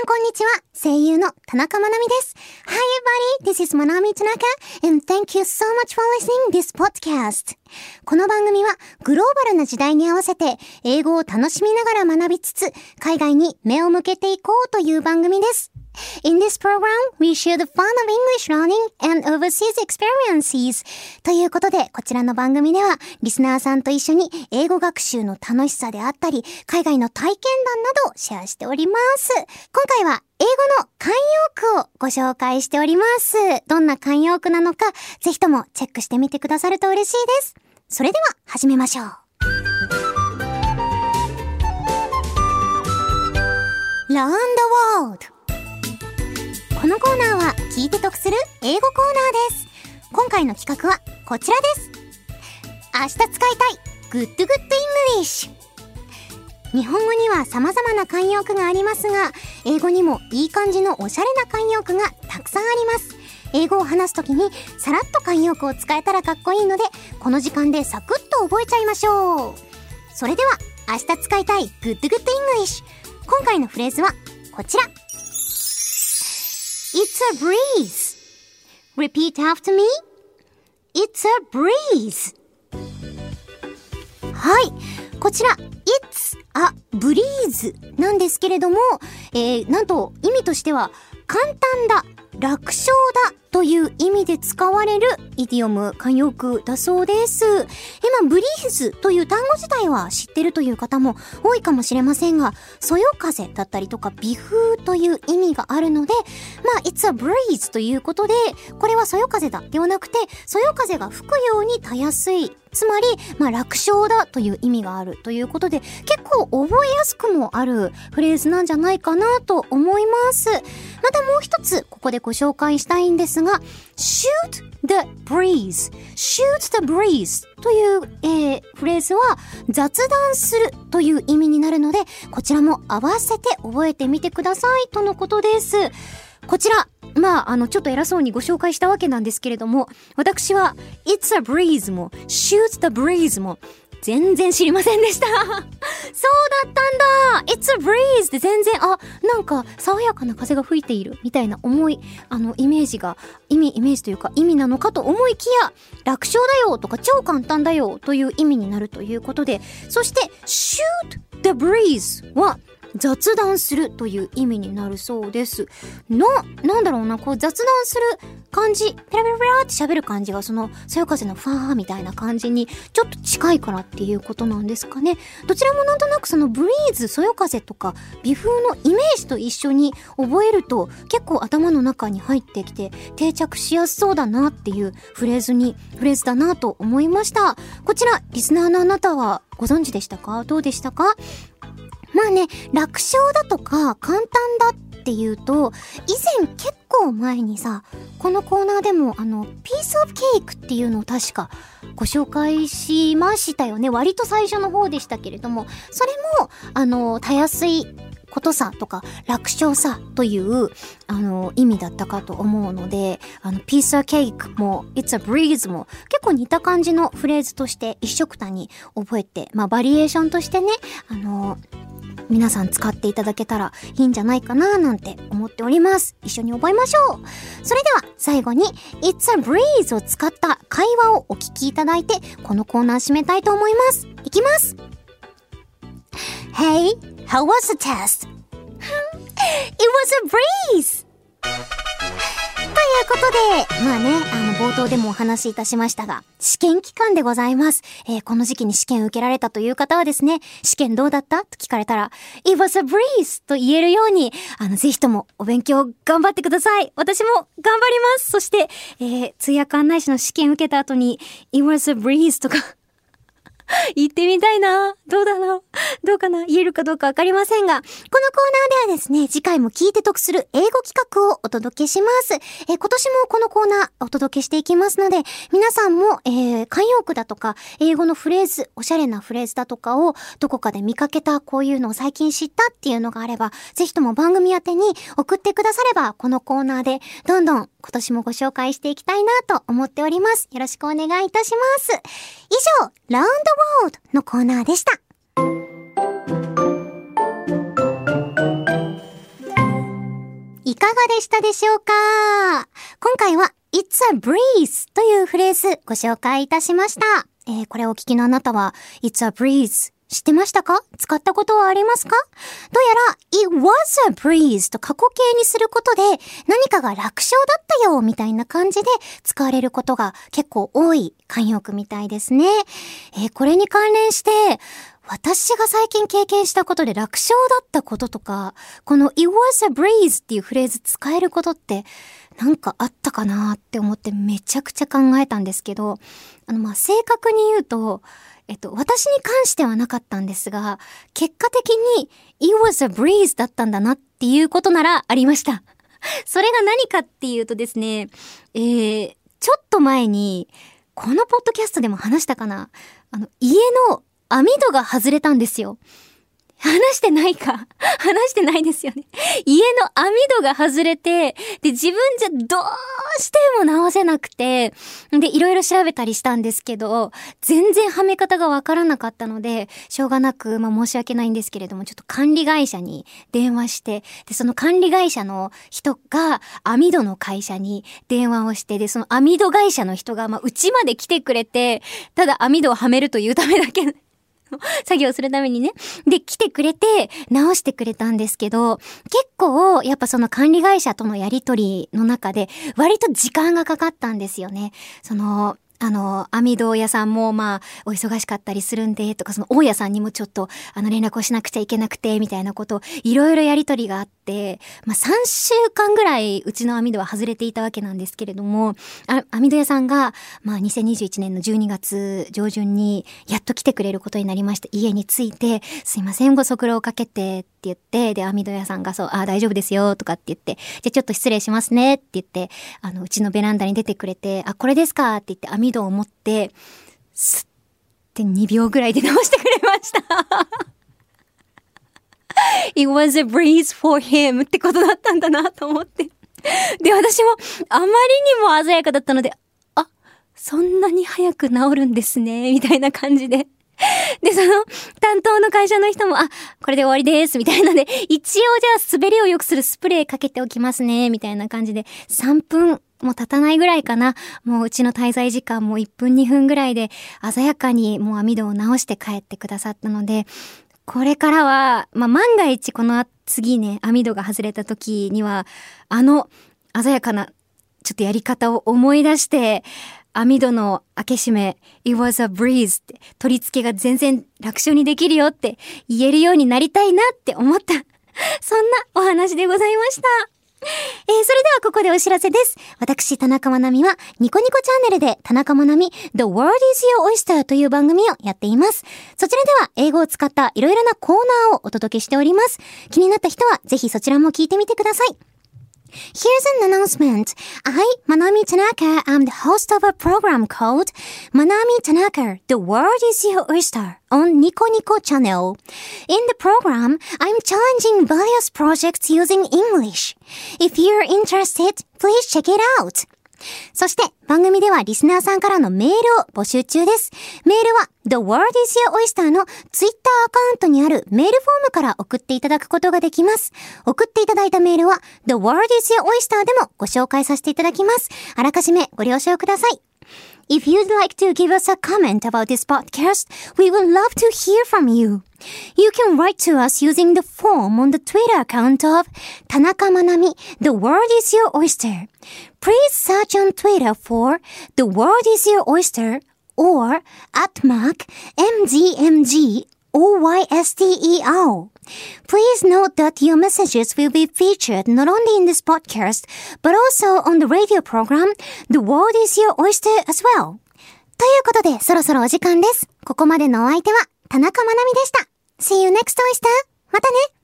んこんにちは。声優の田中まなみです。Hi everybody, this is Manami Tanaka and thank you so much for listening this podcast. この番組はグローバルな時代に合わせて英語を楽しみながら学びつつ海外に目を向けていこうという番組です。In this program, we share the fun of English learning and overseas experiences. ということで、こちらの番組では、リスナーさんと一緒に英語学習の楽しさであったり、海外の体験談などをシェアしております。今回は英語の慣用句をご紹介しております。どんな慣用句なのか、ぜひともチェックしてみてくださると嬉しいです。それでは始めましょう。Learn the World このコーナーは聞いて得する英語コーナーです。今回の企画はこちらです。明日使いたい Good Good English 日本語には様々な慣用句がありますが、英語にもいい感じのおしゃれな慣用句がたくさんあります。英語を話すときにさらっと慣用句を使えたらかっこいいので、この時間でサクッと覚えちゃいましょう。それでは、明日使いたい Good Good English 今回のフレーズはこちら。It's a breeze. Repeat after me. It's a breeze. はい。こちら、It's a breeze なんですけれども、えー、なんと意味としては、簡単だ、楽勝だという意味で使われるイディオム、慣用句だそうです。今、ブリーズという単語自体は知ってるという方も多いかもしれませんが、そよ風だったりとか微風という意味があるので、まあ、it's a breeze ということで、これはそよ風だではなくて、そよ風が吹くようにたやすい。つまり、まあ、楽勝だという意味があるということで、結構覚えやすくもあるフレーズなんじゃないかなと思います。またもう一つ、ここででご紹介したいんですが、shoot the breeze, shoot the breeze という、えー、フレーズは雑談するという意味になるので、こちらも合わせて覚えてみてくださいとのことです。こちら、まあ、あの、ちょっと偉そうにご紹介したわけなんですけれども、私は、It's a breeze も、Shoot the breeze も、全然知りませんでしたそうだったんだ !It's a breeze! で全然、あ、なんか爽やかな風が吹いているみたいな重い、あの、イメージが、意味、イメージというか意味なのかと思いきや、楽勝だよとか超簡単だよという意味になるということで、そして、shoot the breeze は、雑談するという意味になるそうです。な、なんだろうな、こう雑談する感じ、ペラペラペラって喋る感じがその、そよ風のファーみたいな感じにちょっと近いからっていうことなんですかね。どちらもなんとなくそのブリーズ、そよ風とか微風のイメージと一緒に覚えると結構頭の中に入ってきて定着しやすそうだなっていうフレーズに、フレーズだなと思いました。こちら、リスナーのあなたはご存知でしたか？どうでしたか？まあね、楽勝だとか簡単だっていうと、以前結構前にさ、このコーナーでもあの、ピースオブケークっていうのを確かご紹介しましたよね。割と最初の方でしたけれども、それも、あの、たやすいことさとか楽勝さというあの意味だったかと思うのであのピースアケークも It's a breeze も結構似た感じのフレーズとして一緒くたに覚えてまあバリエーションとしてねあの皆さん使っていただけたらいいんじゃないかななんて思っております。一緒に覚えましょう。それでは最後に It's a breeze を使った会話をお聞きいただいてこのコーナー締めたいと思います。いきます。Hey, how was the test? It was a breeze! ということで、まあね、あの、冒頭でもお話しいたしましたが、試験期間でございます。えー、この時期に試験受けられたという方はですね、試験どうだった？と聞かれたら、It was a breeze! と言えるように、あの、ぜひともお勉強頑張ってください。私も頑張ります。そして、えー、通訳案内士の試験受けた後に、It was a breeze! とか 行ってみたいな。どうだろう？うかな言えるかどうかわかりませんが、このコーナーではですね、次回も聞いて得する英語企画をお届けします。えー、今年もこのコーナーお届けしていきますので、皆さんも、えー、慣用句だとか、英語のフレーズ、おしゃれなフレーズだとかを、どこかで見かけた、こういうのを最近知ったっていうのがあれば、ぜひとも番組宛てに送ってくだされば、このコーナーで、どんどん今年もご紹介していきたいなと思っております。よろしくお願いいたします。以上、ラウンドワードのコーナーでした。かがでしたでしょうか？今回は It's a breeze というフレーズご紹介いたしました。えー、これをお聞きのあなたは It's a breeze 知ってましたか？使ったことはありますか？どうやら It was a breeze と過去形にすることで何かが楽勝だったよみたいな感じで使われることが結構多い慣用句みたいですね。えー、これに関連して私が最近経験したことで楽勝だったこととか、この It was a breeze っていうフレーズ使えることってなんかあったかなって思ってめちゃくちゃ考えたんですけど、あのまあ正確に言うと、えっと、私に関してはなかったんですが、結果的に It was a breeze だったんだなっていうことならありました。それが何かっていうとですね、えー、ちょっと前に、このポッドキャストでも話したかなあの、家の網戸が外れたんですよ。話してないか？話してないですよね。家の網戸が外れて、で、自分じゃどうしても直せなくて、で、いろいろ調べたりしたんですけど、全然はめ方がわからなかったので、しょうがなく、まあ申し訳ないんですけれども、ちょっと管理会社に電話して、で、その管理会社の人が網戸の会社に電話をして、で、その網戸会社の人が、まあ、うちまで来てくれて、ただ網戸をはめるというためだけ 作業するためにね。で、来てくれて、直してくれたんですけど、結構、やっぱその管理会社とのやりとりの中で、割と時間がかかったんですよね。その、あの、網戸屋さんもまあ、お忙しかったりするんで、とか、その大家さんにもちょっと、あの、連絡をしなくちゃいけなくて、みたいなこと、いろいろやりとりがあって、まあ、3週間ぐらい、うちの網戸は外れていたわけなんですけれども、あ網戸屋さんが、まあ、2021年の12月上旬に、やっと来てくれることになりました。家に着いて、すいません、ご足労をかけ、て言って、で、網戸屋さんがそう、ああ、大丈夫ですよ、とかって言って、じゃちょっと失礼しますね、って言って、あの、うちのベランダに出てくれて、あ、これですかって言って、網戸を持って、すって2秒ぐらいで直してくれました。It was a breeze for him ってことだったんだなと思って。で、私もあまりにも鮮やかだったので、あ、そんなに早く治るんですね、みたいな感じで。で、その、担当の会社の人も、あ、これで終わりです、みたいなので、一応じゃあ滑りを良くするスプレーかけておきますね、みたいな感じで、3分もう経たないぐらいかな。もううちの滞在時間も1分2分ぐらいで鮮やかにもう網戸を直して帰ってくださったので、これからは、まあ、万が一この次ね、網戸が外れた時には、あの鮮やかなちょっとやり方を思い出して、網戸の開け閉め、it was a breeze って取り付けが全然楽勝にできるよって言えるようになりたいなって思った。そんなお話でございました。えー、それではここでお知らせです。私、田中まなみは、ニコニコチャンネルで、田中まなみ、The World is Your Oyster という番組をやっています。そちらでは、英語を使ったいろいろなコーナーをお届けしております。気になった人は、ぜひそちらも聞いてみてください。Here's an announcement. I, Manami Tanaka, am the host of a program called Manami Tanaka, The World is Your Oyster on Nico Nico channel. In the program, I'm challenging various projects using English. If you're interested, please check it out. そして番組ではリスナーさんからのメールを募集中です。メールは The World is Your Oyster の Twitter アカウントにあるメールフォームから送っていただくことができます。送っていただいたメールは The World is Your Oyster でもご紹介させていただきます。あらかじめご了承ください。If you'd like to give us a comment about this podcast, we would love to hear from you. You can write to us using the form on the Twitter account of Tanaka Manami, The World is Your Oyster. Please search on Twitter for The World is Your Oyster or at mark OYSTER. Please note that your messages will be featured not only in this podcast, but also on the radio program, The World is Your Oyster as well. ということで、そろそろお時間です。ここまでのお相手は、田中まなみでした。See you next oyster! またね